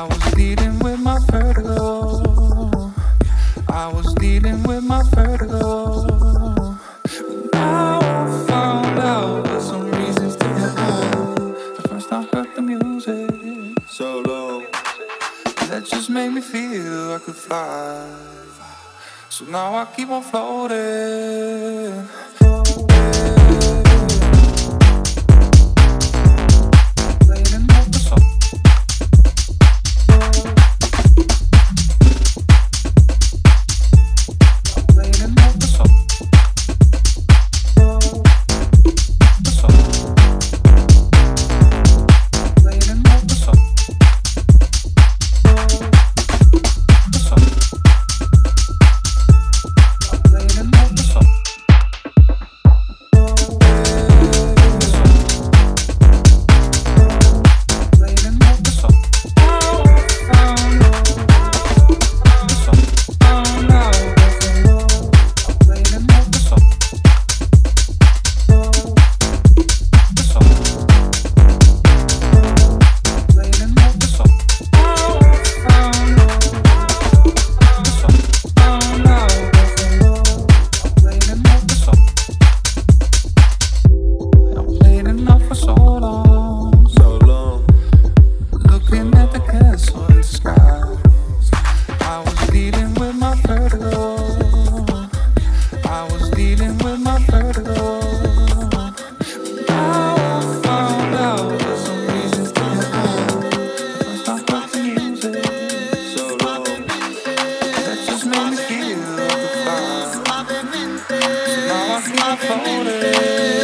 I was dealing with my vertigo. I was dealing with my vertigo. Now I found out there's some reasons to get out. The first I heard the music, so low. That just made me feel I could fly. So now I keep on floating. morning.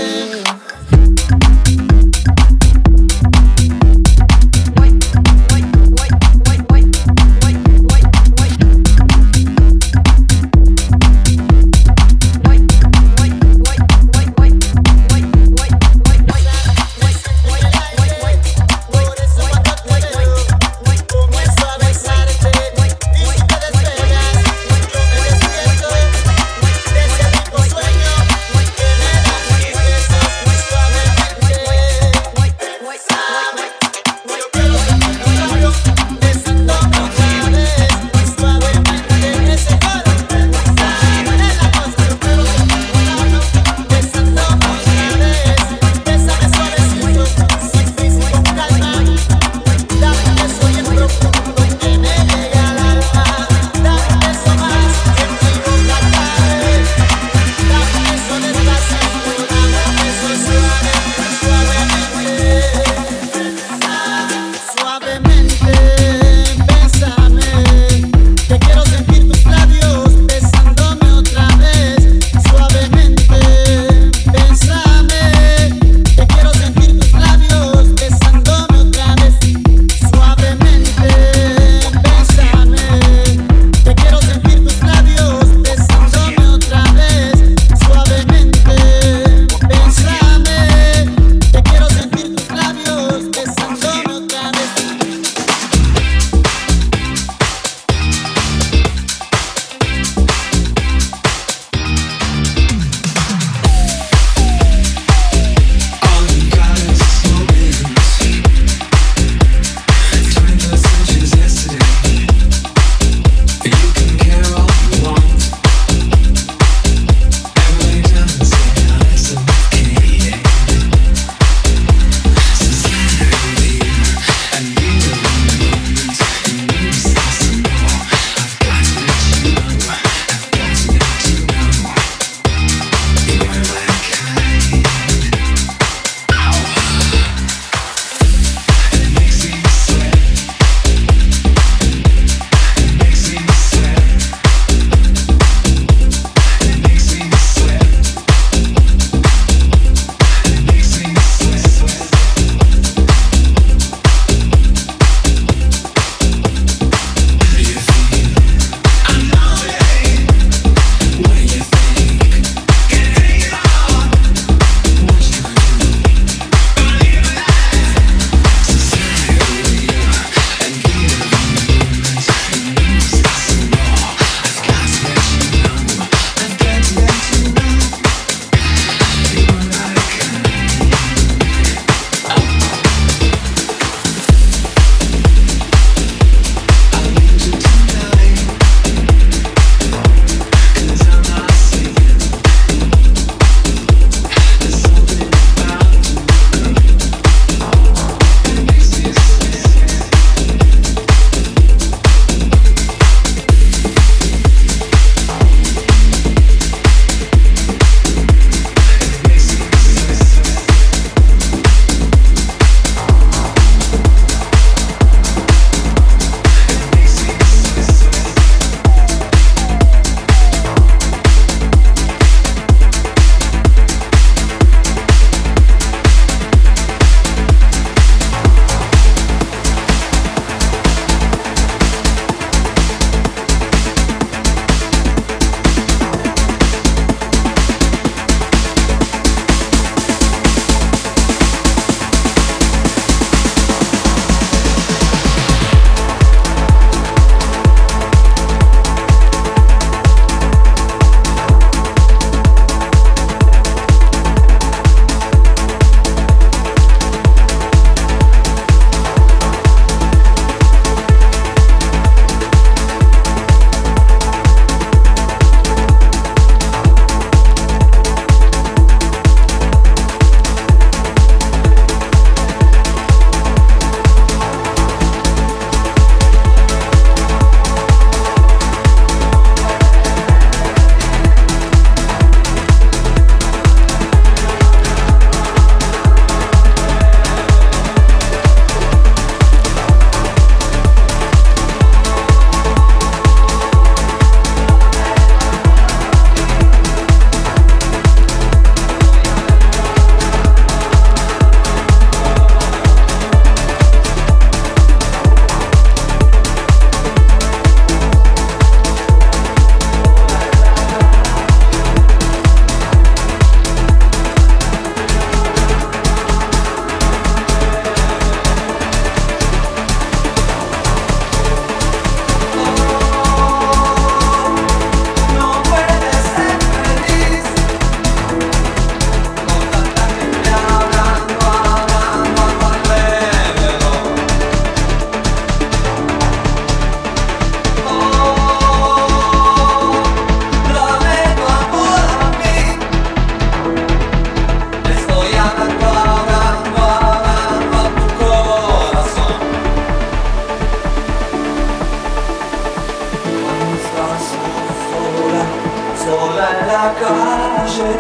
Sola la calle,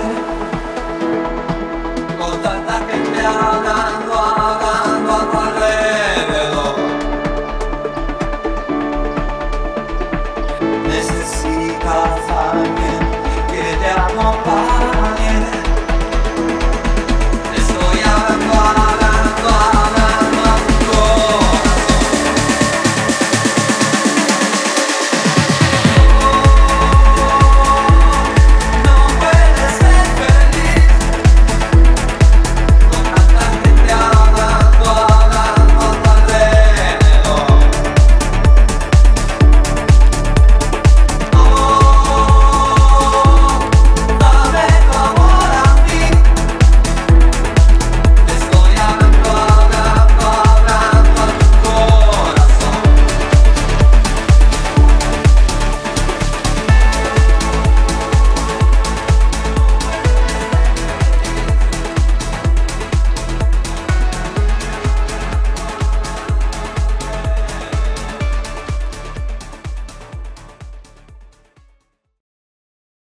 con tanta gente habla.